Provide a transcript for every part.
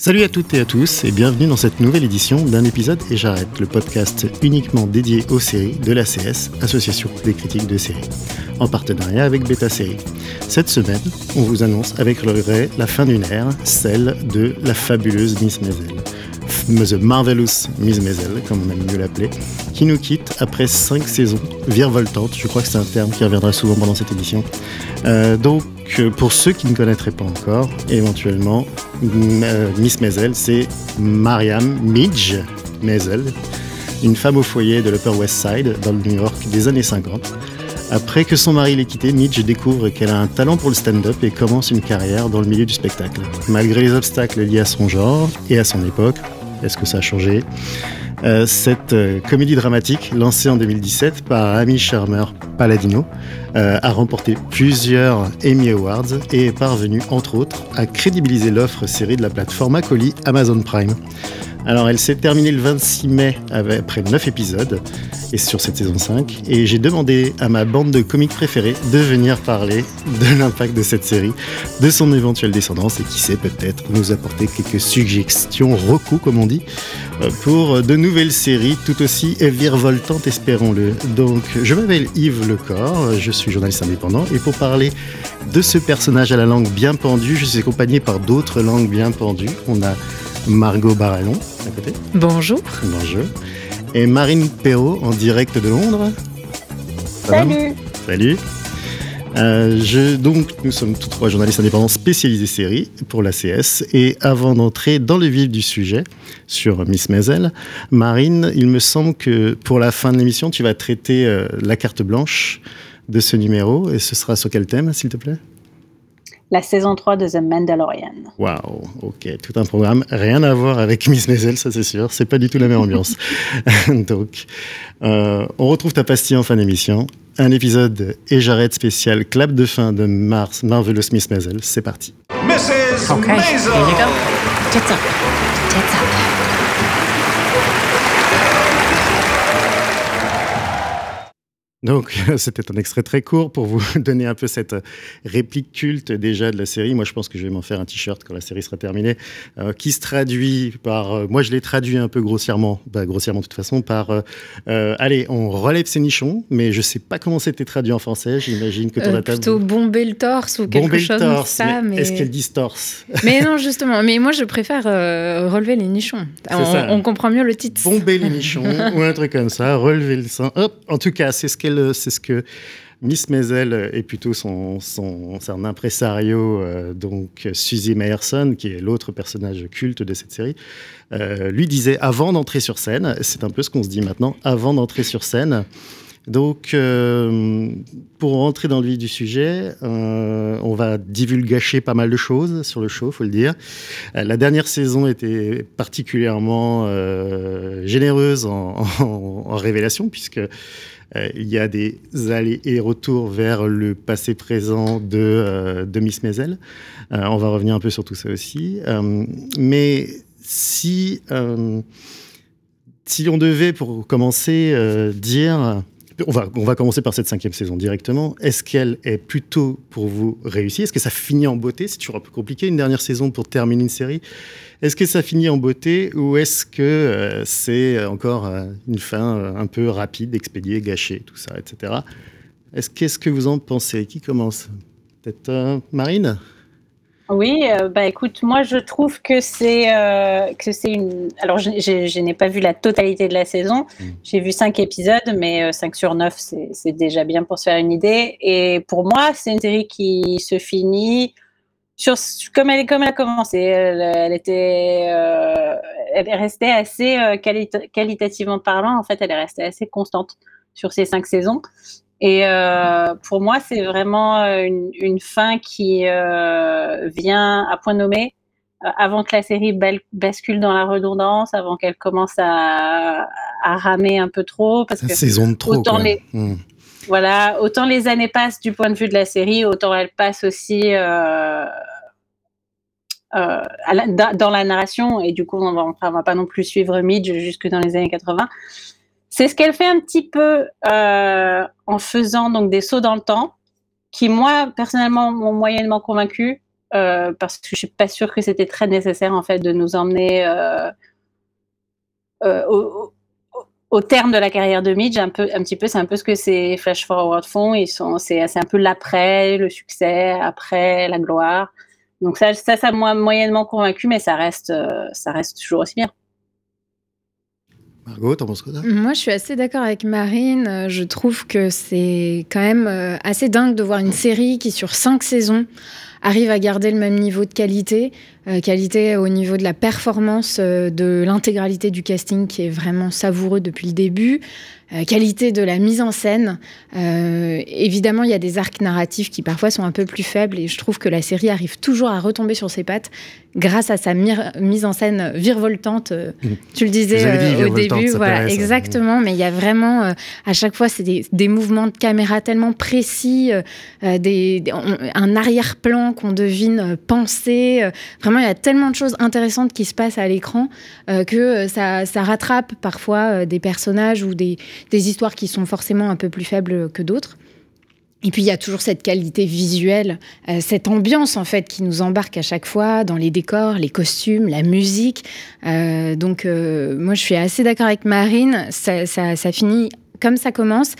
Salut à toutes et à tous et bienvenue dans cette nouvelle édition d'un épisode et j'arrête, le podcast uniquement dédié aux séries de l'ACS, Association des critiques de séries, en partenariat avec Beta Série. Cette semaine, on vous annonce avec regret la fin d'une ère, celle de la fabuleuse Miss Maisel. The Marvelous Miss Maisel, comme on aime mieux l'appeler, qui nous quitte après 5 saisons virevoltantes. Je crois que c'est un terme qui reviendra souvent pendant cette émission. Euh, donc, euh, pour ceux qui ne connaîtraient pas encore, éventuellement, euh, Miss Maisel, c'est Mariam Midge Maisel, une femme au foyer de l'Upper West Side, dans le New York des années 50. Après que son mari l'ait quittée, Midge découvre qu'elle a un talent pour le stand-up et commence une carrière dans le milieu du spectacle. Malgré les obstacles liés à son genre et à son époque, est-ce que ça a changé Euh, Cette euh, comédie dramatique, lancée en 2017 par Amy Shermer Palladino, euh, a remporté plusieurs Emmy Awards et est parvenue, entre autres, à crédibiliser l'offre série de la plateforme à colis Amazon Prime. Alors, elle s'est terminée le 26 mai après 9 épisodes, et sur cette saison 5, et j'ai demandé à ma bande de comiques préférée de venir parler de l'impact de cette série, de son éventuelle descendance, et qui sait peut-être nous apporter quelques suggestions, recos comme on dit, euh, pour de nouvelles séries tout aussi virevoltantes, espérons-le. Donc, je m'appelle Yves Lecor, je suis journaliste indépendant, et pour parler de ce personnage à la langue bien pendue, je suis accompagné par d'autres langues bien pendues. Margot Barallon à côté. Bonjour. Bonjour. Et Marine Perrault en direct de Londres. Salut Salut. Euh, je, donc, nous sommes tous trois journalistes indépendants spécialisés séries pour l'ACS. Et avant d'entrer dans le vif du sujet sur Miss Maisel, Marine, il me semble que pour la fin de l'émission, tu vas traiter euh, la carte blanche de ce numéro. Et ce sera sur quel thème, s'il te plaît? La saison 3 de The Mandalorian. Waouh, ok, tout un programme, rien à voir avec Miss Maisel, ça c'est sûr, c'est pas du tout la même ambiance. Donc, euh, on retrouve ta pastille en fin d'émission, un épisode et j'arrête spécial clap de fin de Mars Marvelous Miss Maisel, c'est parti. Mrs. Okay, Maisel. here you go. Tits up. Donc, c'était un extrait très court pour vous donner un peu cette réplique culte déjà de la série. Moi, je pense que je vais m'en faire un t-shirt quand la série sera terminée, euh, qui se traduit par. euh, moi, je l'ai traduit un peu grossièrement, bah, grossièrement de toute façon, par. euh, allez, on relève ses nichons, mais je sais pas comment c'était traduit en français. J'imagine que ton Euh, plutôt bomber le torse ou quelque Bomber chose comme ça. mais Mais, est-ce qu'elle dit torse mais non, justement. Mais moi, je préfère relever les nichons. On, ça. on comprend mieux le titre. Bomber les nichons ou un truc comme ça, relever le sein. Hop, en tout cas, c'est ce qu'elle, c'est ce que Miss Maisel et plutôt son, son, impresario, euh, donc Suzy Meyerson, qui est l'autre personnage culte de cette série, euh, lui disait avant d'entrer sur scène. C'est un peu ce qu'on se dit maintenant, avant d'entrer sur scène. Donc, euh, pour rentrer dans le vif du sujet, euh, on va divulgacher pas mal de choses sur le show, faut le dire. Euh, La dernière saison était particulièrement euh, généreuse en, en, en révélations, puisque euh, il y a des allers et retours vers le passé présent de, euh, Miss Maisel. Euh, on va revenir un peu sur tout ça aussi. Mais si, si on devait, pour commencer, dire on va, on va commencer par cette cinquième saison directement. Est-ce qu'elle est plutôt pour vous réussie? Est-ce que ça finit en beauté? C'est toujours un peu compliqué une dernière saison pour terminer une série. Est-ce que ça finit en beauté ou est-ce que euh, c'est encore euh, une fin euh, un peu rapide, expédiée, gâchée, tout ça, etc. Est-ce qu'est-ce que vous en pensez? Qui commence? Peut-être Marine? Oui, euh, bah écoute, moi je trouve que c'est euh, que c'est une. Alors je, je- je n'ai pas vu la totalité de la saison. Mm. J'ai vu cinq épisodes, mais euh, 5 sur 9, c'est c'est déjà bien pour se faire une idée. Et pour moi, c'est une série qui se finit sur comme elle comme elle a commencé. Elle, elle était, euh, elle est restée assez euh, qualita- qualitativement parlant. En fait, elle est restée assez constante sur ces cinq saisons. Et euh, pour moi, c'est vraiment une, une fin qui vient à point nommé avant que la série bascule dans la redondance, avant qu'elle commence à, à ramer un peu trop, parce que Saison de trop. autant les- Hmm. Voilà, autant les années passent du point de vue de la série, autant elles passent aussi euh, euh, dans la narration. Et du coup, on on va pas non plus suivre Midge jusque dans les années 80. C'est ce qu'elle fait un petit peu euh, en faisant donc des sauts dans le temps, qui moi personnellement m'ont moyennement convaincu parce que je suis pas sûre que c'était très nécessaire en fait de nous emmener au, au- terme de la carrière de Midge, un, peu, un petit peu, c'est un peu ce que ces Flash Forward font. Ils sont, c'est, c'est un peu l'après, le succès, après la gloire. Donc ça, ça, ça m'a moyennement convaincu, mais ça reste, euh, ça reste toujours aussi bien. Margot, t'en penses quoi Moi, je suis assez d'accord avec Marine. Je trouve que c'est quand même euh, assez dingue de voir une série qui, sur cinq saisons, arrive à garder le même niveau de qualité. Euh, qualité au niveau de la performance euh, de l'intégralité du casting qui est vraiment savoureux depuis le début. Euh, qualité de la mise en scène. Évidemment, il y a des arcs narratifs qui parfois sont un peu plus faibles et je trouve que la série arrive toujours à retomber sur ses pattes grâce à sa mise en scène virevoltante. Mhm. Tu le disais dit, au début, voilà, exactement. Mais il y a vraiment, à chaque fois, c'est des, des mouvements de caméra tellement précis, des, des- on- un arrière-plan qu'on devine euh, penser. euh, vraiment, il y a tellement de choses intéressantes qui se passent à l'écran euh, que ça, rattrape parfois des personnages ou des, histoires qui sont forcément un peu plus faibles que d'autres. Et puis il y a toujours cette qualité visuelle, cette ambiance en fait qui nous embarque à chaque fois dans les décors, les costumes, la musique. Donc moi je suis assez d'accord avec Marine, ça, ça finit comme ça commence.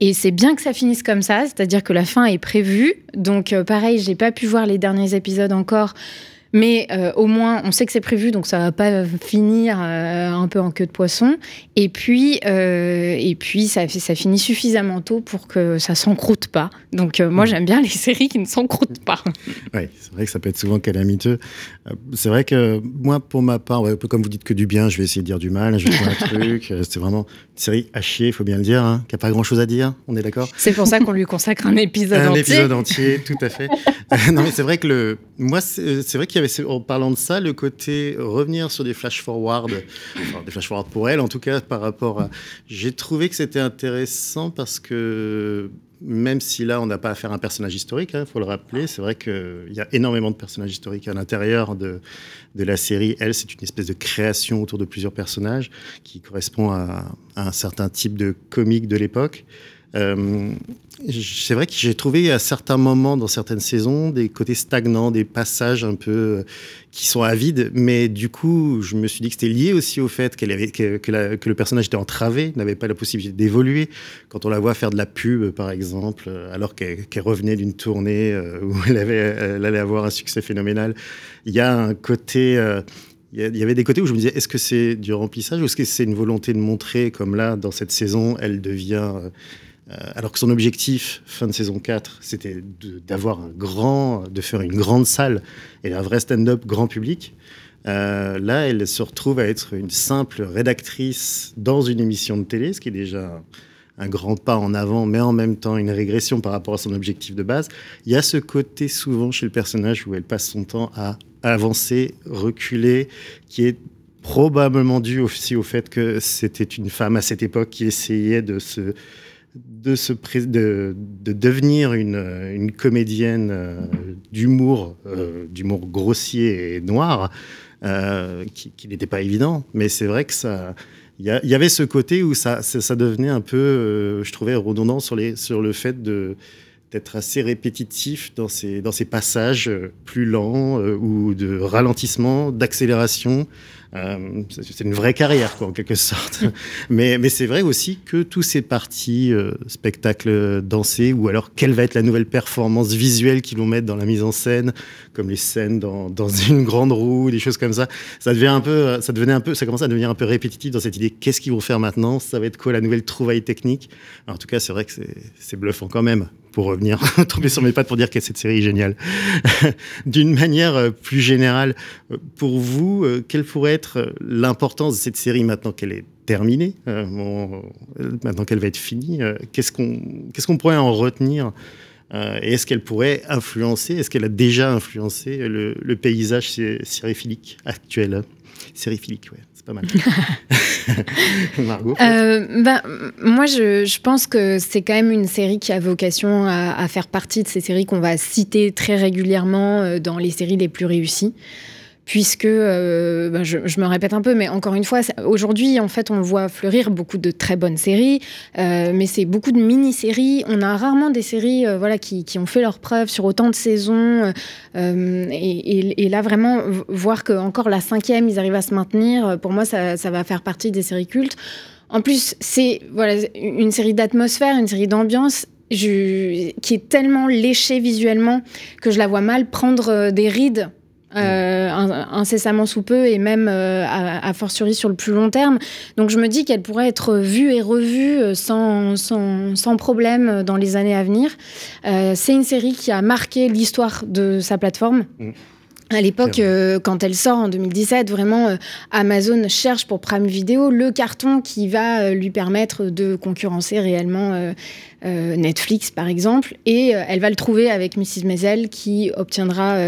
Et c'est bien que ça finisse comme ça, c'est-à-dire que la fin est prévue. Donc euh, pareil, j'ai pas pu voir les derniers épisodes encore. Mais euh, au moins, on sait que c'est prévu, donc ça va pas finir euh, un peu en queue de poisson. Et puis, euh, et puis ça, ça finit suffisamment tôt pour que ça s'encroute pas. Donc moi, j'aime bien les séries qui ne s'encroutent pas. Oui, c'est vrai que ça peut être souvent calamiteux. C'est vrai que moi, pour ma part, ouais, un peu comme vous dites que du bien, je vais essayer de dire du mal, je vais trouver un truc. C'est vraiment une série à chier, il faut bien le dire, hein, qui n'a pas grand-chose à dire, on est d'accord? C'est pour ça qu'on lui consacre un épisode Un entier. épisode entier, tout à fait. Non, mais c'est vrai que le, moi, c'est vrai qu'il en parlant de ça, le côté revenir sur des flash forward, enfin, des flash forward pour elle, en tout cas, par rapport à. J'ai trouvé que c'était intéressant parce que même si là, on n'a pas affaire à un personnage historique, il faut le rappeler, c'est vrai qu'il y a énormément de personnages historiques à l'intérieur de, de la série. Elle, c'est une espèce de création autour de plusieurs personnages qui correspond à un certain type de comique de l'époque. Euh, c'est vrai que j'ai trouvé à certains moments dans certaines saisons des côtés stagnants, des passages un peu euh, qui sont avides, mais du coup, je me suis dit que c'était lié aussi au fait que, le personnage était entravé, n'avait pas la possibilité d'évoluer. Quand on la voit faire de la pub, par exemple, euh, alors qu'elle revenait d'une tournée où elle, elle allait avoir un succès phénoménal, il y a un côté. il y avait des côtés où je me disais, est-ce que c'est du remplissage ou est-ce que c'est une volonté de montrer, comme là, dans cette saison, elle devient. Euh, alors que son objectif, fin de saison 4, c'était d'avoir un grand, de faire une grande salle et un vrai stand-up grand public. Euh, là, elle se retrouve à être une simple rédactrice dans une émission de télé, ce qui est déjà un grand pas en avant, mais en même temps une régression par rapport à son objectif de base. Il y a ce côté souvent chez le personnage où elle passe son temps à avancer, reculer, qui est probablement dû aussi au fait que c'était une femme à cette époque qui essayait de se de, devenir une, une comédienne euh, d'humour, euh, d'humour grossier et noir, euh, qui, n'était pas évident. Mais c'est vrai que ça, il y, avait ce côté où ça, ça, ça devenait un peu, je trouvais, redondant sur, les, sur le fait de d'être assez répétitif dans ces, dans ces passages plus lents ou de ralentissement, d'accélération. Euh, c'est une vraie carrière, quoi, en quelque sorte. mais c'est vrai aussi que tous ces parties euh, spectacles dansés, ou alors quelle va être la nouvelle performance visuelle qu'ils vont mettre dans la mise en scène, comme les scènes dans, une grande roue, des choses comme ça, ça devient un peu, ça devenait un peu, ça commençait à devenir un peu répétitif dans cette idée. Qu'est-ce qu'ils vont faire maintenant? Ça va être quoi la nouvelle trouvaille technique? En tout cas, c'est vrai que c'est bluffant quand même. Revenir, tomber sur mes pattes pour dire que cette série est géniale. D'une manière euh, plus générale, euh, pour vous, euh, quelle pourrait être l'importance de cette série maintenant qu'elle est terminée, maintenant qu'elle va être finie Qu'est-ce qu'on pourrait en retenir et est-ce qu'elle pourrait influencer, est-ce qu'elle a déjà influencé le, paysage sériphilique actuel Sériphilique, ouais, pas mal. Margot euh, ben, Moi, je, je, pense que c'est quand même une série qui a vocation à, à faire partie de ces séries qu'on va citer très régulièrement euh, dans les séries les plus réussies puisque, euh, ben je, je, me répète un peu, mais encore une fois, aujourd'hui, en fait, on voit fleurir beaucoup de très bonnes séries, euh, mais c'est beaucoup de mini-séries. On a rarement des séries euh, voilà, qui, qui, ont fait leur preuve sur autant de saisons. Euh, et, et, et, là, vraiment, voir que encore la cinquième, ils arrivent à se maintenir, pour moi, ça, ça va faire partie des séries cultes. En plus, c'est voilà, une série d'atmosphère, une série d'ambiance. Je, qui est tellement léchée visuellement que je la vois mal prendre des rides euh, incessamment sous peu et même euh, à, à, fortiori sur le plus long terme. Donc je me dis qu'elle pourrait être vue et revue euh, sans, sans, sans problème dans les années à venir. Euh, c'est une série qui a marqué l'histoire de sa plateforme. Mmh. À l'époque, euh, quand elle sort en 2017, vraiment, euh, Amazon cherche pour Prime Video le carton qui va euh, lui permettre de concurrencer réellement euh, Netflix, par exemple. Et elle va le trouver avec Mrs. Maisel, qui obtiendra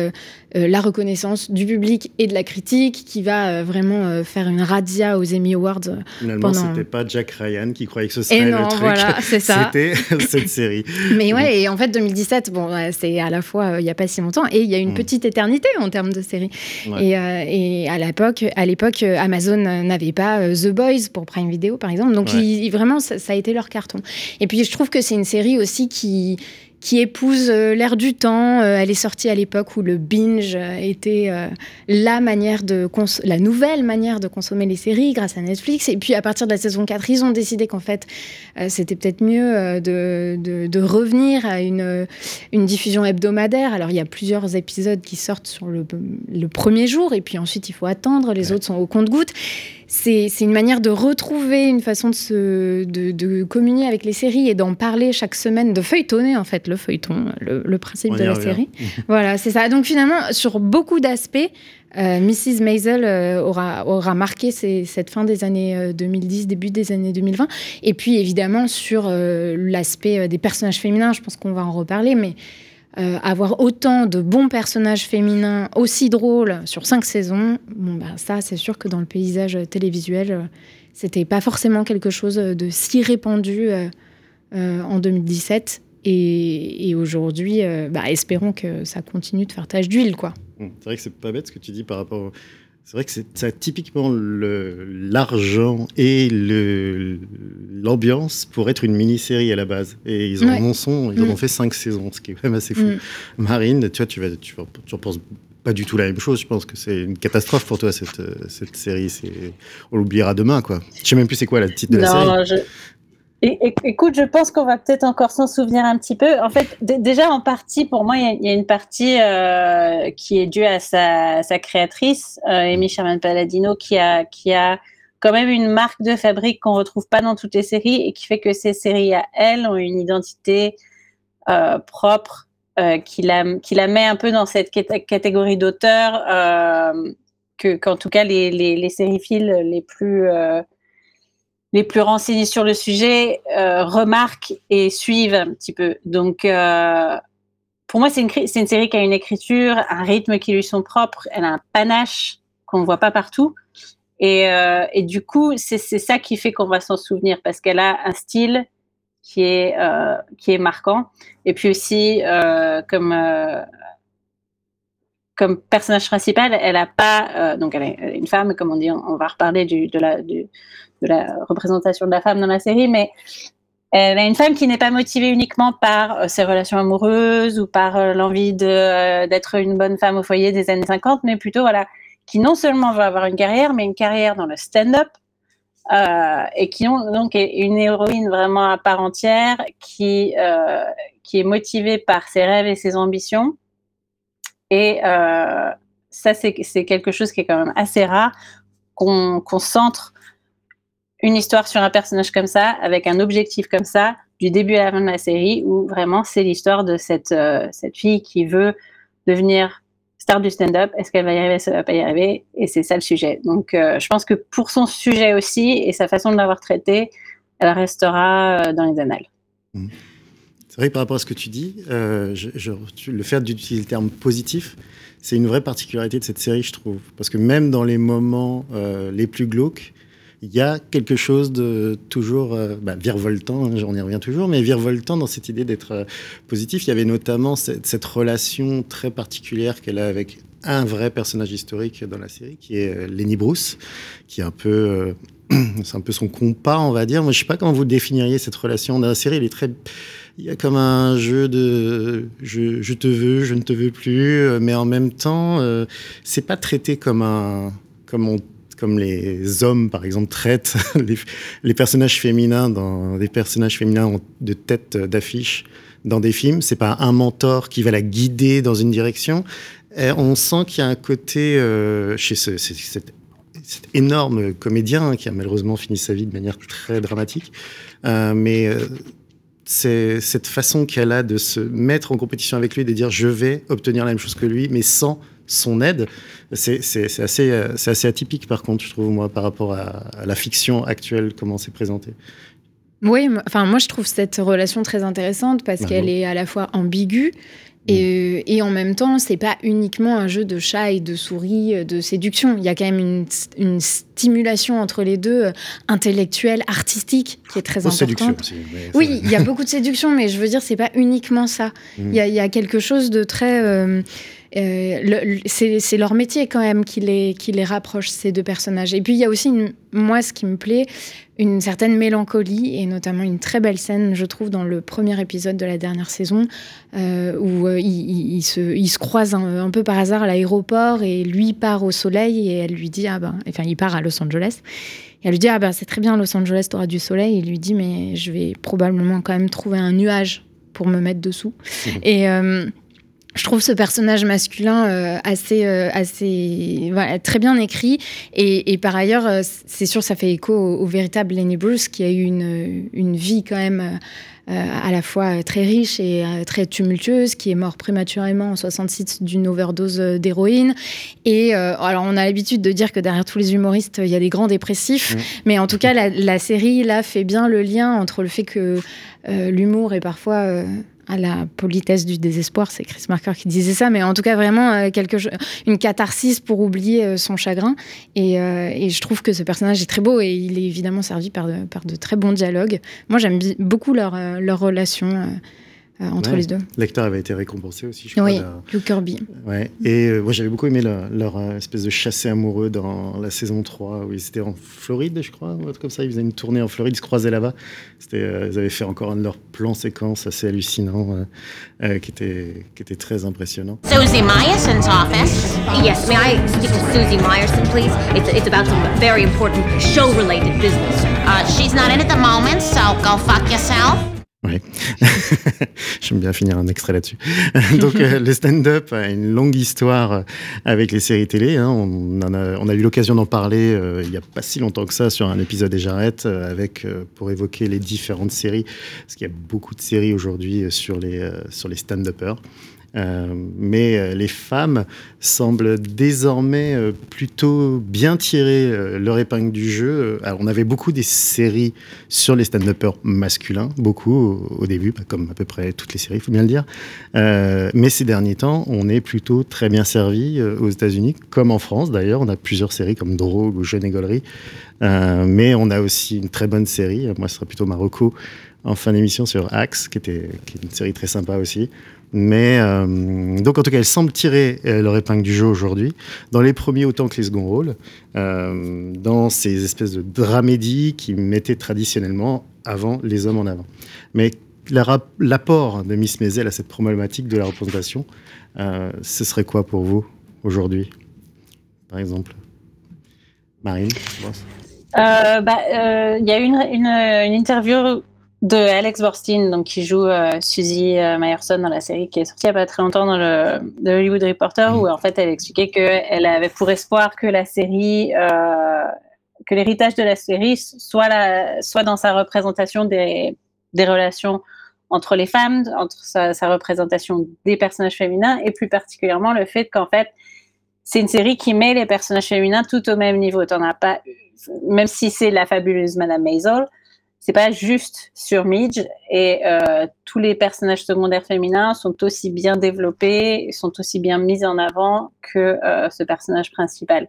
la reconnaissance du public et de la critique, qui va vraiment faire une razzia aux Emmy Awards. Finalement, pendant... c'était pas Jack Ryan qui croyait que ce serait et non, le truc. Voilà, c'est ça. c'était cette série. Mais ouais, et en fait, 2017, bon, c'est à la fois il n'y a pas si longtemps, et il y a une mmh. petite éternité en termes de série. Ouais. Et, euh, et, à l'époque, à l'époque, Amazon n'avait pas euh, The Boys pour Prime Video, par exemple. Donc, ouais. il, vraiment, ça, ça, a été leur carton. Et puis, je trouve que c'est une série aussi qui qui épouse euh, l'air du temps. Euh, elle est sortie à l'époque où le binge était euh, la manière de la nouvelle manière de consommer les séries grâce à Netflix. Et puis à partir de la saison 4, ils ont décidé qu'en fait c'était peut-être mieux de, de, de, revenir à une, une diffusion hebdomadaire. Alors il y a plusieurs épisodes qui sortent sur le, le premier jour et puis ensuite il faut attendre. Les ouais. autres sont au compte-gouttes c'est une manière de retrouver une façon de, se, de, de communier avec les séries et d'en parler chaque semaine, de feuilletonner en fait le feuilleton, le, le principe On de la revient. série. voilà, c'est ça. Donc finalement, sur beaucoup d'aspects, euh, Mrs. Maisel euh, aura, aura marqué cette fin des années euh, 2010, début des années 2020. Et puis évidemment sur euh, l'aspect des personnages féminins, je pense qu'on va en reparler, mais euh, avoir autant de bons personnages féminins aussi drôles sur cinq saisons, bon, bah, ça, c'est sûr que dans le paysage télévisuel, euh, c'était pas forcément quelque chose de si répandu euh, en 2017. Et, et aujourd'hui, bah, espérons que ça continue de faire tache d'huile, quoi. C'est vrai que c'est pas bête ce que tu dis par rapport au c'est vrai que c'est typiquement l'argent et l'ambiance pour être une mini-série à la base. Et ils en, ouais. en, sont, ils en ont fait cinq saisons, ce qui est quand même assez fou. Mm. Marine, tu vois, tu, vas, tu, tu penses pas du tout la même chose. Je pense que c'est une catastrophe pour toi, cette, cette série. On l'oubliera demain, quoi. Je sais même plus c'est quoi le titre de la non, série. Je... Écoute, je pense qu'on va peut-être encore s'en souvenir un petit peu. En fait, déjà en partie, pour moi, il y, a une partie euh, qui est due à sa, créatrice, euh, Amy Sherman Palladino, qui a, qui a quand même une marque de fabrique qu'on retrouve pas dans toutes les séries et qui fait que ces séries à elle ont une identité euh, propre euh, qui, la, qui la met un peu dans cette catégorie d'auteur que qu'en tout cas les, les, les les plus les plus renseignés sur le sujet euh, remarquent et suivent un petit peu. Donc, euh, pour moi, c'est une, série qui a une écriture, un rythme qui lui sont propres. Elle a un panache qu'on ne voit pas partout. Et, euh, et du coup, c'est ça qui fait qu'on va s'en souvenir parce qu'elle a un style qui est, euh, qui est marquant. Et puis aussi, euh, comme, euh, comme personnage principal, elle n'a pas. donc, elle est une femme, comme on dit, on, va reparler de la. Représentation de la femme dans la série, mais elle est une femme qui n'est pas motivée uniquement par euh, ses relations amoureuses ou par euh, l'envie d'être euh, une bonne femme au foyer des années 50, mais plutôt voilà, qui non seulement veut avoir une carrière, mais une carrière dans le stand-up euh, et qui ont, donc une héroïne vraiment à part entière qui euh, qui est motivée par ses rêves et ses ambitions. Et euh, ça, c'est quelque chose qui est quand même assez rare qu'on qu centre une histoire sur un personnage comme ça, avec un objectif comme ça, du début à la fin de la série, où vraiment c'est l'histoire de cette, euh, cette fille qui veut devenir star du stand-up. Est-ce qu'elle va y arriver, qu'elle va pas y arriver? Et c'est ça le sujet. Donc euh, je pense que pour son sujet aussi et sa façon de l'avoir traité, elle restera dans les annales. Mmh. Par rapport à ce que tu dis, euh, le fait d'utiliser le terme positif, c'est une vraie particularité de cette série, je trouve. Parce que même dans les moments euh, les plus glauques, il y a quelque chose de toujours euh, bah, virevoltant, hein, on y revient toujours, mais virevoltant dans cette idée d'être euh, positif. Il y avait notamment cette, relation très particulière qu'elle a avec un vrai personnage historique dans la série, qui est Lenny Bruce, qui est un peu, c'est un peu son compas, on va dire. Moi, je sais pas comment vous définiriez cette relation dans la série. Il est très, il y a comme un jeu de, je, te veux, je ne te veux plus, euh, mais en même temps, euh, c'est pas traité comme un, comme les hommes, par exemple, traitent les, personnages féminins dans des personnages féminins de tête d'affiche dans des films. C'est pas un mentor qui va la guider dans une direction. On sent qu'il y a un côté euh, chez ce, cet, énorme comédien qui a malheureusement fini sa vie de manière très dramatique, euh, mais c'est cette façon qu'elle a de se mettre en compétition avec lui, de dire je vais obtenir la même chose que lui, mais sans son aide, c'est assez, assez atypique par contre, je trouve, moi, par rapport à, à la fiction actuelle, comment c'est présenté. Oui, enfin moi je trouve cette relation très intéressante parce qu'elle est à la fois ambiguë et, et, en même temps, c'est pas uniquement un jeu de chat et de souris, de séduction. Il y a quand même une, une stimulation entre les deux, euh, intellectuelle, artistique, qui est très importante. Séduction aussi. Oui, il y a beaucoup de séduction, mais je veux dire, c'est pas uniquement ça. Il mmh. y, y, a quelque chose de très. Euh, euh, c'est leur métier quand même qui les, qui les rapproche, ces deux personnages. Et puis il y a aussi, une, moi, ce qui me plaît, une certaine mélancolie et notamment une très belle scène, je trouve, dans le premier épisode de la dernière saison, euh, où euh, ils, se, ils se croisent un, un, peu par hasard à l'aéroport et lui part au soleil et elle lui dit, ah ben, enfin, il part à Los Angeles. Et elle lui dit, ah ben, c'est très bien, Los Angeles, t'auras du soleil. Et il lui dit, mais je vais probablement quand même trouver un nuage pour me mettre dessous. Mmh. Et. Je trouve ce personnage masculin euh, assez, euh, assez voilà, très bien écrit. Et, et par ailleurs, euh, c'est sûr, ça fait écho au, au, véritable Lenny Bruce, qui a eu une, une vie quand même à la fois très riche et très tumultueuse, qui est mort prématurément en 66 d'une overdose d'héroïne. Et alors, on a l'habitude de dire que derrière tous les humoristes, il y a des grands dépressifs. Mmh. Mais en tout cas, la, la, série, là, fait bien le lien entre le fait que l'humour est parfois à la politesse du désespoir, c'est Chris Marker qui disait ça, mais en tout cas vraiment euh, quelque une catharsis pour oublier euh, son chagrin. Et, euh, et, je trouve que ce personnage est très beau et il est évidemment servi par de, très bons dialogues. Moi, j'aime beaucoup leur, relation entre ouais. les deux. L'acteur avait été récompensé aussi, je crois. Oui. Hugh Kirby. Ouais. Et euh, moi, j'avais beaucoup aimé la, leur euh, espèce de chassé amoureux dans la saison 3, où ils étaient en Floride, je crois, comme ça. Ils faisaient une tournée en Floride, ils se croisaient là-bas. Euh, ils avaient fait encore un de leurs plans séquences assez hallucinants, euh, qui, était, qui était très impressionnant. Susie Myerson's office. Yes, may I speak to Susie Myerson, please? It's, it's about some very important show-related business. Uh, she's not in at the moment, so go fuck yourself. Oui, j'aime bien finir un extrait là-dessus. Donc euh, le stand-up a une longue histoire avec les séries télé. Hein. On, a, eu l'occasion d'en parler euh, il n'y a pas si longtemps que ça sur un épisode des Jarrettes euh, avec pour évoquer les différentes séries, parce qu'il y a beaucoup de séries aujourd'hui sur les sur les stand-uppers. Euh, mais euh, les femmes semblent désormais euh, plutôt bien tirer leur épingle du jeu. Alors, on avait beaucoup des séries sur les stand-uppers masculins, beaucoup au, début, comme à peu près toutes les séries, il faut bien le dire. mais ces derniers temps, on est plutôt très bien servi aux États-Unis, comme en France d'ailleurs. On a plusieurs séries comme Drogue ou Jeune et Gaulerie. mais on a aussi une très bonne série, moi ce sera plutôt Marocco, en fin d'émission sur Axe, qui, était, qui est une série très sympa aussi. Mais euh, donc en tout cas, elles semblent tirer euh, leur épingle du jeu aujourd'hui, dans les premiers autant que les seconds rôles, euh, dans ces espèces de dramédies qui mettaient traditionnellement avant les hommes en avant. Mais l'apport de Miss Maisel à cette problématique de la représentation, ce serait quoi pour vous aujourd'hui, par exemple? Marine bah, euh, il y a une, une, interview de Alex Borstein, donc qui joue euh, Suzy euh, Meyerson dans la série qui est sortie il n'y a pas très longtemps dans le, Hollywood Reporter, mmh. où en fait elle expliquait qu'elle avait pour espoir que la série, euh, que l'héritage de la série soit, la, soit dans sa représentation des, des relations entre les femmes, entre sa, sa, représentation des personnages féminins, et plus particulièrement le fait qu'en fait c'est une série qui met les personnages féminins tout au même niveau. T'en as pas, même si c'est la fabuleuse Madame Maisel, c'est pas juste sur Midge et euh, tous les personnages secondaires féminins sont aussi bien développés, sont aussi bien mis en avant que euh, ce personnage principal.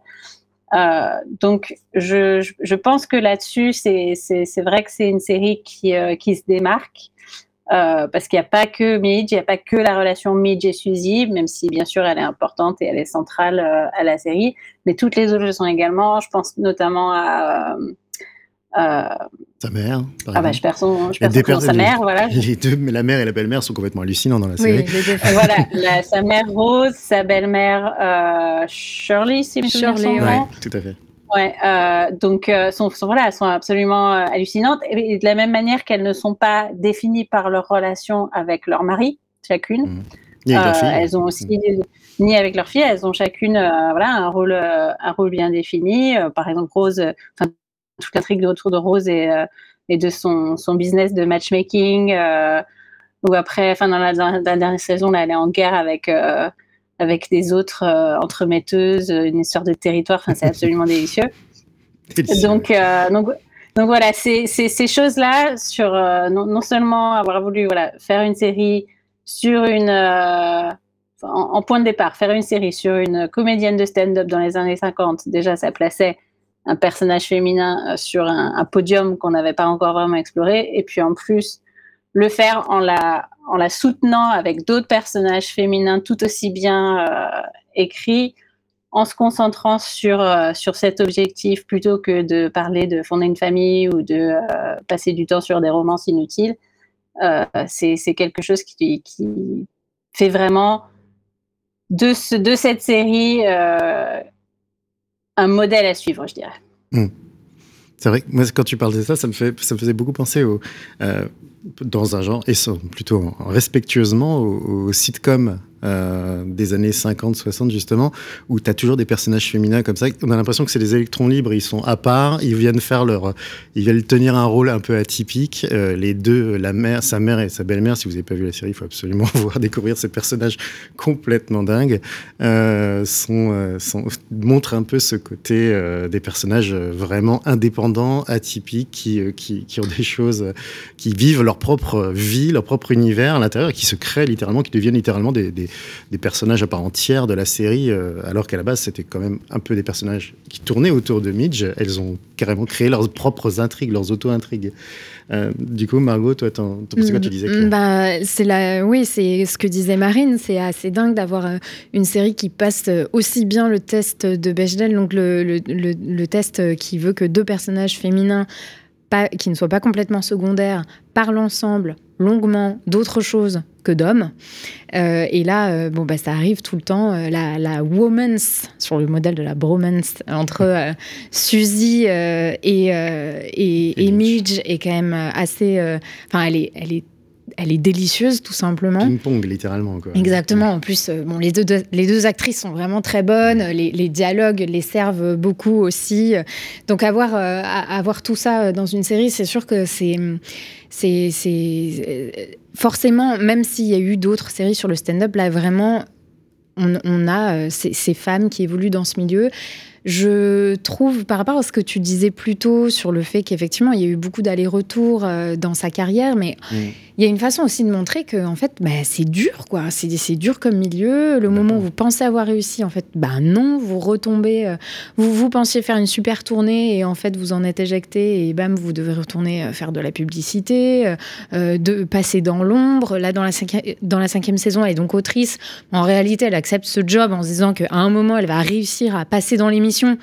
Euh, donc, je, je, pense que là-dessus, c'est vrai que c'est une série qui, qui se démarque. parce qu'il n'y a pas que Midge, il n'y a pas que la relation Midge et Suzy, même si bien sûr elle est importante et elle est centrale à la série, mais toutes les autres le sont également. Je pense notamment à euh, sa mère. ah bah, je perds son, je perds sa mère, voilà. Les deux, mais la mère et la belle-mère sont complètement hallucinants dans la série. Oui, voilà, sa mère Rose, sa belle-mère euh, Shirley, si je Shirley, ouais, tout à fait. Ouais, euh, donc euh, sont, sont, voilà, sont absolument hallucinantes et, de la même manière qu'elles ne sont pas définies par leur relation avec leur mari, chacune. Mmh. Ni avec leur fille. Elles ont aussi mmh. ni avec leur fille, elles ont chacune voilà un rôle un rôle bien défini. par exemple Rose, toute l'intrigue autour de Rose et, euh, et de son, son, business de matchmaking. Euh, ou après, enfin, dans la, dernière saison, là, elle est en guerre avec, euh, avec des autres entremetteuses, une histoire de territoire. Enfin, c'est absolument délicieux. Donc, donc, donc voilà, c'est ces choses-là sur non, seulement avoir voulu voilà, faire une série sur une en, en, point de départ, faire une série sur une comédienne de stand-up dans les années 50, déjà ça plaçait un personnage féminin euh, sur un, podium qu'on n'avait pas encore vraiment exploré, et puis en plus le faire en la, en la soutenant avec d'autres personnages féminins tout aussi bien euh, écrits, en se concentrant sur, euh, sur cet objectif plutôt que de parler de fonder une famille ou de passer du temps sur des romances inutiles, c'est quelque chose qui, qui, fait vraiment de, ce, de cette série un modèle à suivre, je dirais. Hmm. C'est vrai que moi, quand tu parles de ça, ça me, faisait beaucoup penser au, euh, dans un genre, et plutôt respectueusement, au, au sitcom euh, des années 50, 60 justement, où tu as toujours des personnages féminins comme ça. On a l'impression que c'est des électrons libres, ils sont à part, ils viennent faire leur, ils viennent tenir un rôle un peu atypique. Euh, les deux, la mère, sa mère et sa belle-mère. Si vous n'avez pas vu la série, il faut absolument voir découvrir ces personnages complètement dingues. Euh, montrent un peu ce côté des personnages vraiment indépendants, atypiques, qui, qui, qui ont des choses, qui vivent leur propre vie, leur propre univers à l'intérieur, qui se créent littéralement, qui deviennent littéralement des, personnages à part entière de la série, euh, alors qu'à la base, c'était quand même un peu des personnages qui tournaient autour de Midge. Elles ont carrément créé leurs propres intrigues, leurs auto-intrigues. Euh, du coup, Margot, toi, c'est quoi? Tu disais que... bah, c'est la... Oui, c'est ce que disait Marine. C'est assez dingue d'avoir euh, une série qui passe aussi bien le test de Bechdel, donc le test qui veut que deux personnages féminins qui ne soient pas complètement secondaires parlent ensemble longuement d'autres choses que d'hommes. Euh, et là, euh, bon, bah, ça arrive tout le temps. Euh, la, la woman's, sur le modèle de la bromance, entre Suzy et, et, et, Midge est quand même assez. Enfin, elle est, elle est elle est délicieuse tout simplement. Ping-pong littéralement. Quoi. Exactement. En plus, euh, bon, les, deux, les deux actrices sont vraiment très bonnes. Les, dialogues les servent beaucoup aussi. Donc avoir, euh, avoir tout ça dans une série, c'est sûr que c'est... C'est euh, forcément, même s'il y a eu d'autres séries sur le stand-up, là vraiment, on, on a ces, ces, femmes qui évoluent dans ce milieu. Je trouve, par rapport à ce que tu disais plus tôt sur le fait qu'effectivement, il y a eu beaucoup d'allers-retours euh, dans sa carrière, mais mm. Il y a une façon aussi de montrer que, en fait, bah, c'est dur, quoi. C'est dur comme milieu. Le moment où vous pensez avoir réussi, en fait, bah non, vous retombez. Euh, vous, vous pensiez faire une super tournée et en fait, vous en êtes éjecté et bam, vous devez retourner euh, faire de la publicité, de passer dans l'ombre. Là, dans la, cinquième, dans la cinquième saison, elle est donc autrice. En réalité, elle accepte ce job en se disant qu'à un moment, elle va réussir à passer dans l'émission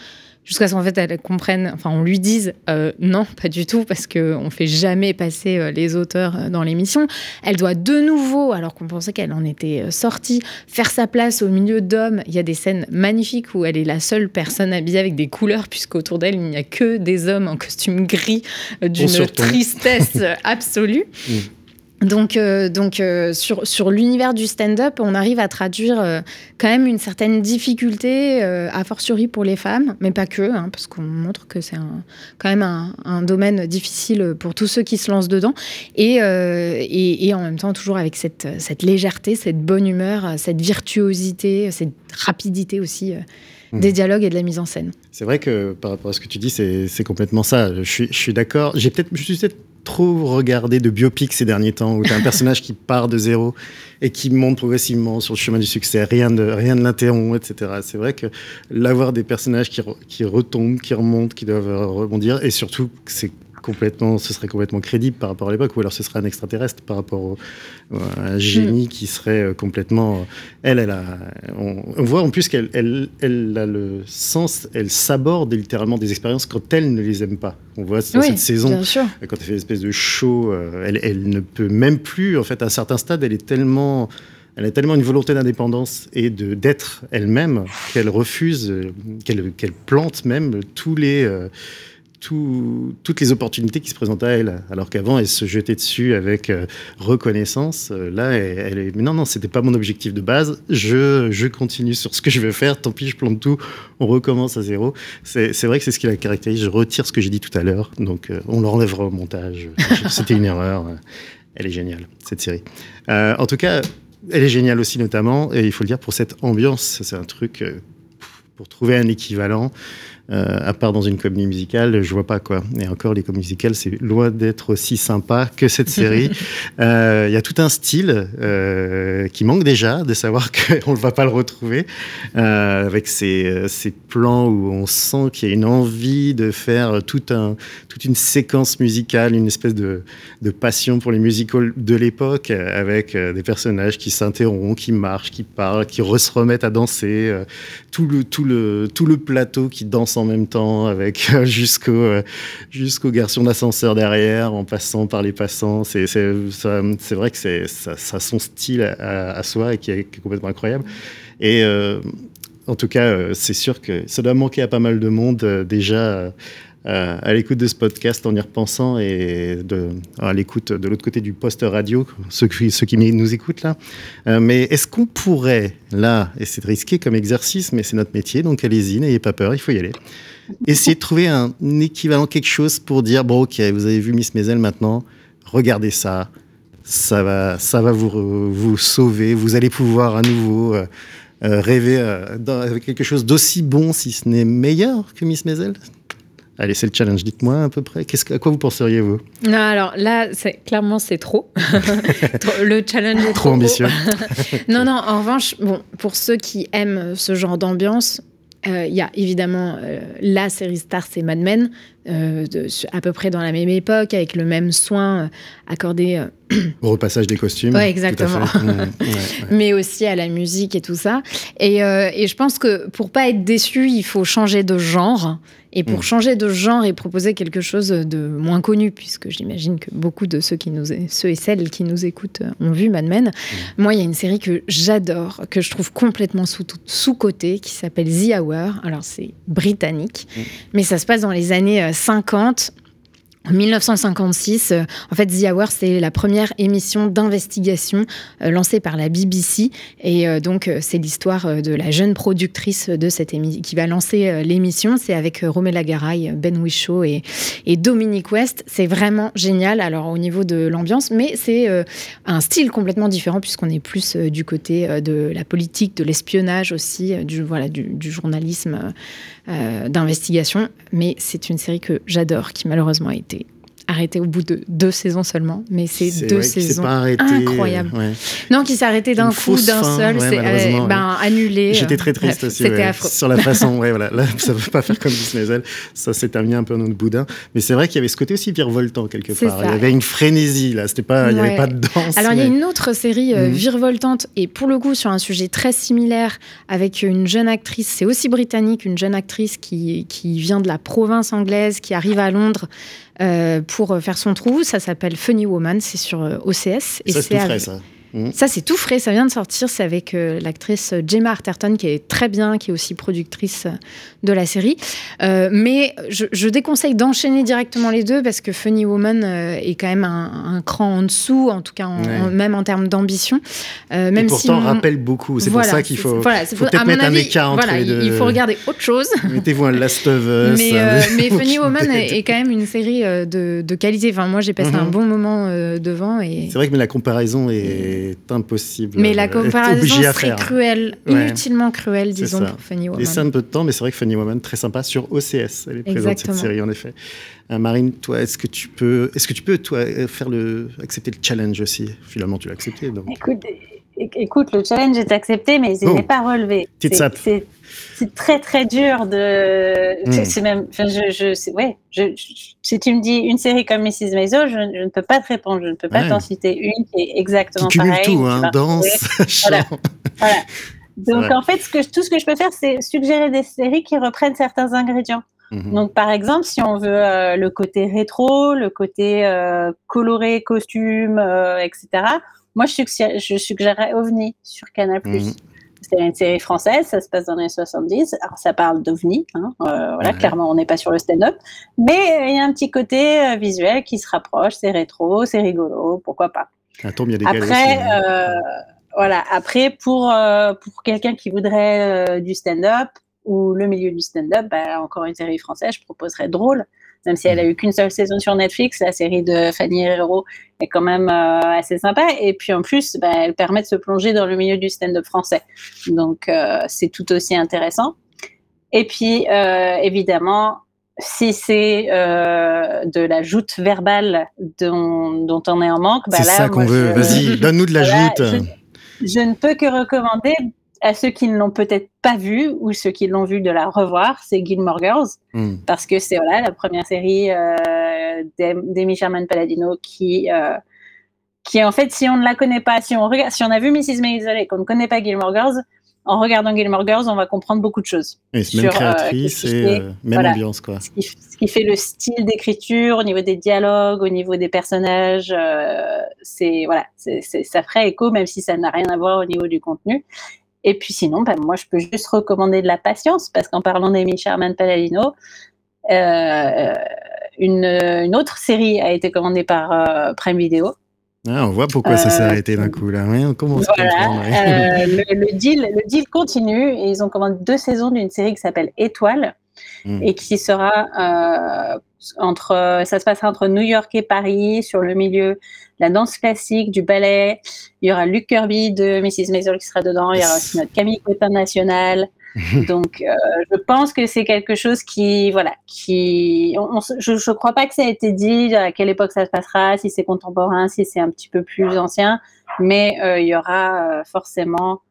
jusqu'à ce qu'en fait elle comprenne, enfin on lui dise euh, non, pas du tout, parce qu'on ne fait jamais passer euh, les auteurs euh, dans l'émission. Elle doit de nouveau, alors qu'on pensait qu'elle en était sortie, faire sa place au milieu d'hommes. Il y a des scènes magnifiques où elle est la seule personne habillée avec des couleurs, puisqu'autour d'elle il n'y a que des hommes en costume gris d'une tristesse absolue. Mm. Donc, euh, donc euh, sur, sur l'univers du stand-up, on arrive à traduire euh, quand même une certaine difficulté, a fortiori pour les femmes, mais pas que, hein, parce qu'on montre que c'est quand même un, un, domaine difficile pour tous ceux qui se lancent dedans, et, et, et, en même temps toujours avec cette, cette légèreté, cette bonne humeur, cette virtuosité, cette rapidité aussi. Mmh. des dialogues et de la mise en scène. C'est vrai que par rapport à ce que tu dis, c'est complètement ça. Je suis, je suis d'accord. J'ai peut-être, je suis peut-être trop regardé de biopics ces derniers temps où tu as un personnage qui part de zéro et qui monte progressivement sur le chemin du succès, rien de, rien ne l'interrompt, etc. C'est vrai que l'avoir des personnages qui, qui retombent, qui remontent, qui doivent rebondir, et surtout c'est complètement, ce serait complètement crédible par rapport à l'époque, ou alors ce serait un extraterrestre par rapport au, à un génie qui serait euh, complètement. Elle, elle a. On, on voit en plus qu'elle elle, elle a le sens, elle s'aborde littéralement des expériences quand elle ne les aime pas. On voit dans Oui, cette saison sûr. quand elle fait une espèce de show, euh, elle, elle ne peut même plus, en fait, à un certain stade, elle est tellement, elle a tellement une volonté d'indépendance et de d'être elle-même qu'elle refuse, euh, qu'elle qu'elle plante même tous les, euh, tout- toutes les opportunités qui se présentent à elle. Alors qu'avant, elle se jetait dessus avec euh, reconnaissance. Euh, là, elle, est, mais non, non, c'était pas mon objectif de base. Je, je continue sur ce que je veux faire. Tant pis, je plante tout. On recommence à zéro. C'est vrai que c'est ce qui la caractérise. Je retire ce que j'ai dit tout à l'heure. Donc, euh, on l'enlèvera au montage. C'était une erreur. Elle est géniale, cette série. En tout cas, elle est géniale aussi, notamment, et il faut le dire, pour cette ambiance. C'est un truc, pour trouver un équivalent, à part dans une comédie musicale, je vois pas quoi. Et encore, les comédies musicales, c'est loin d'être aussi sympa que cette série. Euh, Il y a tout un style euh, qui manque déjà, de savoir qu'on ne va pas le retrouver, euh, avec ces, euh, ces plans où on sent qu'il y a une envie de faire tout un, toute une séquence musicale, une espèce de, de passion pour les musicals de l'époque, euh, avec euh, des personnages qui s'interrompent, qui marchent, qui parlent, qui se remettent à danser, euh, tout, le, tout, le, tout le plateau qui danse en même temps, avec euh, jusqu'au euh, jusqu'au garçon d'ascenseur derrière, en passant par les passants. C'est c'est- vrai que c'est ça, a son style à, soi et qui est, qui est complètement incroyable. Et euh, en tout cas, c'est sûr que ça doit manquer à pas mal de monde déjà. Euh, à l'écoute de ce podcast en y repensant et à l'écoute de l'autre côté du poste radio, ceux qui, nous écoutent là. Euh, mais est-ce qu'on pourrait, là, et c'est risqué comme exercice, mais c'est notre métier, donc allez-y, n'ayez pas peur, il faut y aller, essayer de trouver un équivalent, quelque chose pour dire, bon ok, vous avez vu Miss Maisel maintenant, regardez ça, ça va, ça va vous, sauver, vous allez pouvoir à nouveau euh, rêver avec quelque chose d'aussi bon, si ce n'est meilleur que Miss Maisel? Allez, c'est le challenge. Dites-moi à peu près. Qu'est-ce que- à quoi vous penseriez, vous? Non, alors là, c'est- clairement, c'est trop. Le challenge est trop, Trop ambitieux. non, non, en revanche, bon, pour ceux qui aiment ce genre d'ambiance, euh, il y a évidemment euh, la série star, c'est Mad Men, euh, de- à peu près dans la même époque, avec le même soin euh, accordé euh, Au repassage des costumes. À exactement. fait. Mmh, ouais, ouais. mais aussi à la musique et tout ça. Et, euh, et je pense que pour pas être déçu, il faut changer de genre. Et pour Mm. changer de genre et proposer quelque chose de moins connu, puisque j'imagine que beaucoup de ceux, qui nous, ceux et celles qui nous écoutent ont vu Mad Men, moi, il y a une série que j'adore, que je trouve complètement sous- sous-cotée, qui s'appelle The Hour. Alors, c'est britannique, mais ça se passe dans les années 50. En 1956, euh, en fait, The Hour, c'est la première émission d'investigation euh, lancée par la BBC. Et euh, donc, c'est l'histoire de la jeune productrice de cette émission qui va lancer l'émission. C'est avec Roméla Garay, Ben Whishaw et, et Dominique West. C'est vraiment génial, alors au niveau de l'ambiance, mais c'est un style complètement différent puisqu'on est plus du côté de la politique, de l'espionnage aussi, du, voilà, du, journalisme d'investigation. Mais c'est une série que j'adore, qui malheureusement a été arrêtée au bout de deux saisons seulement. Mais c'est deux saisons arrêté, incroyables. ouais. Non, qui s'est arrêté d'un coup, d'un seul, ouais, c'est euh, ben, ouais. annulé. J'étais euh, très triste bref, aussi. C'était affreux. Sur la façon, ouais, voilà. Là, ça ne veut pas faire comme Maisel. Ça s'est terminé un peu en boudin. Mais c'est vrai qu'il y avait ce côté aussi virevoltant quelque part. ça. Il y avait une frénésie là. C'était pas, il n'y avait pas de danse. Alors, il y a une autre série euh, Mhm. virevoltante, et pour le coup, sur un sujet très similaire, avec une jeune actrice, c'est aussi britannique, une jeune actrice qui, qui vient de la province anglaise, qui arrive à Londres euh, pour faire son trou. Ça s'appelle Funny Woman, c'est sur euh, OCS. Ça, c'est tout frais, ça. Mhm. Ça, c'est tout frais, ça vient de sortir. C'est avec euh, l'actrice Gemma Arterton, qui est très bien, qui est aussi productrice de la série. Euh, mais je, je déconseille d'enchaîner directement les deux parce que Funny Woman euh, est quand même un, un cran en dessous, en tout cas, en- Ouais. en- même en termes d'ambition. Et même pourtant, si rappelle beaucoup. C'est Voilà, pour ça qu'il faut, voilà, faut peut-être mettre un écart entre voilà, les deux. Il faut regarder autre chose. Mettez-vous un Last of Us. Mais, un- mais Funny Woman est, est quand même une série de, de qualité. Enfin, moi, j'ai passé Mhm. un bon moment devant et C'est vrai que mais la comparaison est, est impossible. Mais la comparaison serait cruelle, Ouais. inutilement cruelle, disons, ça. pour Funny Woman. Et ça un peu de temps, mais c'est vrai que Funny Woman, très sympa sur OCS. Elle est présente Exactement. cette série, en effet. Euh, Marine, toi, est-ce que tu peux, est-ce que tu peux, toi, euh, faire le, accepter le challenge aussi? Finalement, tu l'as accepté. Donc. Écoute, écoute, le challenge est accepté, mais il Oh. n'est pas relevé. Petite C'est- très très dur de. Mm. c'est- même. enfin, je, je, ouais, je, je- si tu me dis une série comme Mrs. Maisel, je, je ne peux pas te répondre. Je ne peux pas Ouais. t'en citer une qui est Qui exactement cumule pareille. tout, hein, danse. Voilà. Voilà. Donc en fait, ce que, je- tout ce que je peux faire, c'est suggérer des séries qui reprennent certains ingrédients. Mhm. Donc par exemple, si on veut euh, le côté rétro, le côté euh, coloré, costume, euh, etc. Moi, je, suggère- je suggérerais OVNI sur Canal+. Mhm. C'est une série française, ça se passe dans les années 70. Alors ça parle d'OVNI, hein, euh, voilà, Ouais. clairement on n'est pas sur le stand-up, mais euh, il y a un petit côté euh, visuel qui se rapproche, c'est rétro, c'est rigolo, pourquoi pas. Tombe, il y a des galets Après, hein. voilà. Après, pour pour quelqu'un qui voudrait du stand-up ou le milieu du stand-up, bah, encore une série française, je proposerais Drôle. Même si elle a eu qu'une seule saison sur Netflix, la série de Fanny Herrero est quand même euh, assez sympa. Et puis en plus, bah, elle permet de se plonger dans le milieu du stand-up français. Donc euh, c'est tout aussi intéressant. Et puis euh, évidemment, si c'est de la joute verbale dont, dont on est en manque, bah C'est ça qu'on veut. Vas-y, donne-nous de la Voilà, joute. je, je ne peux que recommander à ceux qui ne l'ont peut-être pas vu ou ceux qui l'ont vu de la revoir, c'est Gilmore Girls, Hmm. parce que c'est voilà, la première série euh, d'Am- d'Amy Sherman Palladino qui, euh, qui en fait, si on ne la connaît pas, si on, regarde, si on a vu Mrs. Maisel et qu'on ne connaît pas Gilmore Girls, en regardant Gilmore Girls, on va comprendre beaucoup de choses. Et c'est même euh, créatrice et fait- euh, même voilà. ambiance, quoi. ce qui, ce qui fait le style d'écriture, au niveau des dialogues, au niveau des personnages, euh, c'est voilà, ça ferait écho, même si ça n'a rien à voir au niveau du contenu. Et puis sinon, ben, moi, je peux juste recommander de la patience, parce qu'en parlant d'Amy Sherman Palladino, euh, une, une autre série a été commandée par euh, Prime Video. Ah, on voit pourquoi ça s'est Euh, arrêté d'un coup, là. Oui, on commence à Voilà, comprendre. ouais. euh, le, le deal, le deal continue et ils ont commandé deux saisons d'une série qui s'appelle Étoile Mm. et qui sera euh, entre, ça se passera entre New York et Paris sur le milieu de la danse classique, du ballet. Il y aura Luke Kirby de Mrs. Maisel qui sera dedans. Il y aura aussi notre Camille Cotin national. Donc, euh, je pense que c'est quelque chose qui, voilà, qui, on- on se- je, je crois pas que ça a été dit à quelle époque ça se passera, si c'est contemporain, si c'est un petit peu plus ancien, mais euh, il y aura euh, forcément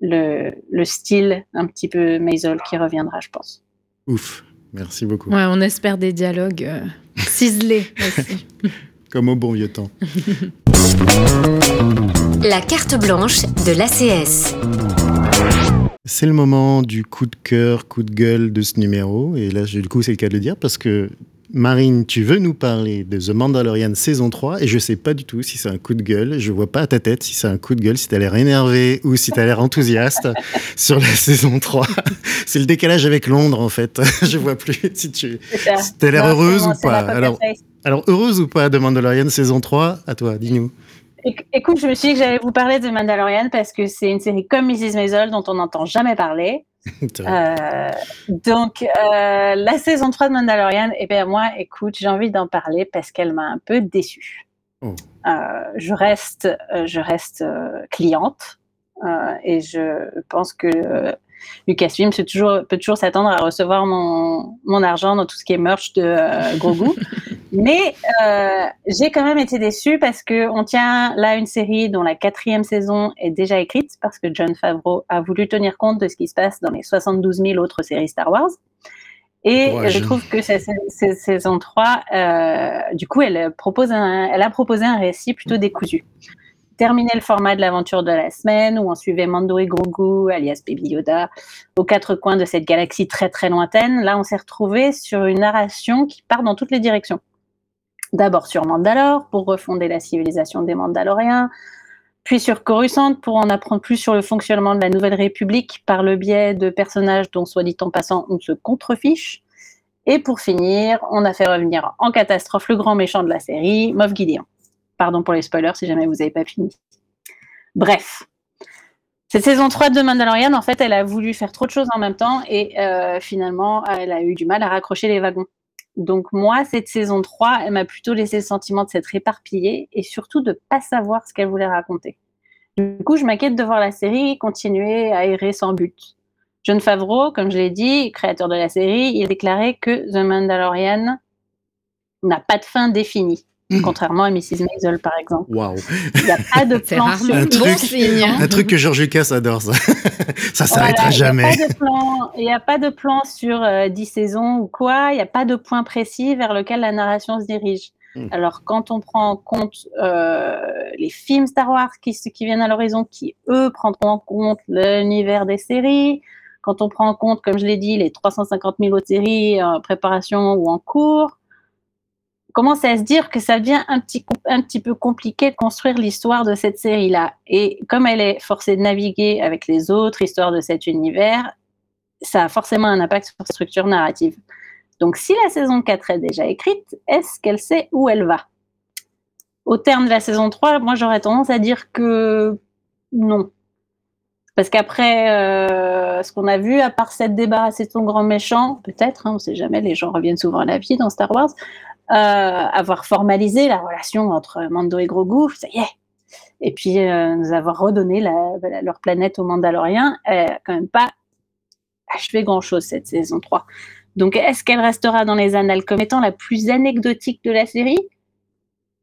le, le style un petit peu Maisel qui reviendra, je pense. Ouf, merci beaucoup. Ouais, on espère des dialogues euh, ciselés aussi. Comme au bon vieux temps. La carte blanche de l'ACS. C'est le moment du coup de cœur, coup de gueule de ce numéro. Et là, du coup, c'est le cas de le dire parce que Marine, tu veux nous parler de The Mandalorian saison 3 et je sais pas du tout si c'est un coup de gueule. Je vois pas à ta tête si c'est un coup de gueule, si t'as l'air énervé ou si t'as l'air enthousiaste sur la saison 3. c'est le décalage avec Londres en fait. je vois plus si tu si t'as l'air heureuse bon, ou pas. Alors, alors, heureuse ou pas de Mandalorian saison 3 À toi, dis-nous. Éc- Écoute, je me suis dit que j'allais vous parler de Mandalorian parce que c'est une série comme Mrs. Maisel dont on n'entend jamais parler. Euh, donc, euh, la saison 3 de Mandalorian, eh bien, moi, écoute, j'ai envie d'en parler parce qu'elle m'a un peu déçue. Oh. Euh, je reste, je reste cliente et je pense que Lucasfilm peut toujours, peut toujours s'attendre à recevoir mon, mon argent dans tout ce qui est merch de euh, Grogu. Mais euh, j'ai quand même été déçue parce que on tient là une série dont la quatrième saison est déjà écrite parce que John Favreau a voulu tenir compte de ce qui se passe dans les 72 000 autres séries Star Wars. Et je trouve que cette, cette saison 3, euh, du coup, elle, propose un, elle a proposé un récit plutôt décousu. Terminer le format de l'aventure de la semaine où on suivait Mando et Grogu, alias Baby Yoda, aux quatre coins de cette galaxie très très lointaine. Là, on s'est retrouvé sur une narration qui part dans toutes les directions. D'abord sur Mandalore pour refonder la civilisation des Mandaloriens, puis sur Coruscant pour en apprendre plus sur le fonctionnement de la Nouvelle République par le biais de personnages dont, soit dit en passant, on se contrefiche. Et pour finir, on a fait revenir en catastrophe le grand méchant de la série, Moff Gideon. Pardon pour les spoilers si jamais vous n'avez pas fini. Bref. Cette saison 3 de Mandalorian, en fait, elle a voulu faire trop de choses en même temps et euh, finalement, elle a eu du mal à raccrocher les wagons. Donc moi, cette saison 3, elle m'a plutôt laissé le sentiment de s'être éparpillée et surtout de pas savoir ce qu'elle voulait raconter. Du coup, je m'inquiète de voir la série continuer à errer sans but. John Favreau, comme je l'ai dit, créateur de la série, il a déclaré que The Mandalorian n'a pas de fin définie. Mmh. Contrairement à Mrs. Maisel, par exemple. Waouh. Il n'y a pas de plan sur un bon truc- signe. Un truc que George Lucas adore, ça. ça s'arrêtera Voilà, jamais. Il n'y a, pas de plan- il y a pas de plan sur euh, 10 saisons ou quoi. Il n'y a pas de point précis vers lequel la narration se dirige. Mm. Alors, quand on prend en compte euh, les films Star Wars qui, qui viennent à l'horizon, qui, eux, prendront en compte l'univers des séries, quand on prend en compte, comme je l'ai dit, les 350 000 autres séries en préparation ou en cours, commence à se dire que ça devient un petit, peu compliqué de construire l'histoire de cette série-là. Et comme elle est forcée de naviguer avec les autres histoires de cet univers, ça a forcément un impact sur la structure narrative. Donc si la saison 4 est déjà écrite, est-ce qu'elle sait où elle va? Au terme de la saison 3, moi j'aurais tendance à dire que non. Parce qu'après euh, ce qu'on a vu, à part s'être débarrassé de son grand méchant, peut-être, hein, on ne sait jamais, les gens reviennent souvent à la vie dans Star Wars, avoir formalisé la relation entre Mando et Grogu, ça y est. Et puis euh, nous avoir redonné la- leur planète aux Mandaloriens, elle a quand même pas achevé grand-chose cette saison 3. Donc est-ce qu'elle restera dans les annales comme étant la plus anecdotique de la série?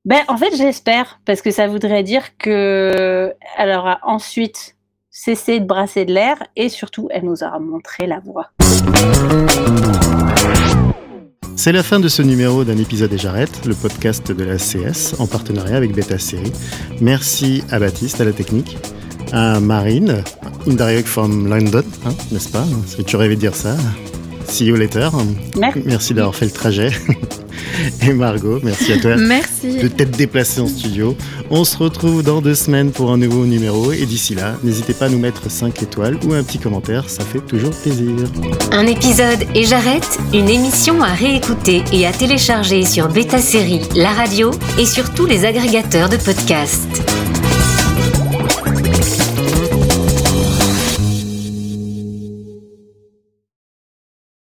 Ben en fait j'espère, parce que ça voudrait dire que elle aura ensuite cessé de brasser de l'air et surtout elle nous aura montré la voie. C'est la fin de ce numéro d'un épisode et j'arrête, le podcast de la CS en partenariat avec Beta Série. Merci à Baptiste, à la technique, à Marine, indirect from London, hein, n'est-ce pas? C'est tu rêvé de dire ça. See you later. Merci. Merci d'avoir fait le trajet. Et Margot, merci à toi Merci. de t'être déplacée en studio. On se retrouve dans deux semaines pour un nouveau numéro et d'ici là, n'hésitez pas à nous mettre 5 étoiles ou un petit commentaire, ça fait toujours plaisir. Un épisode et j'arrête, une émission à réécouter et à télécharger sur Beta Série, la radio et sur tous les agrégateurs de podcasts.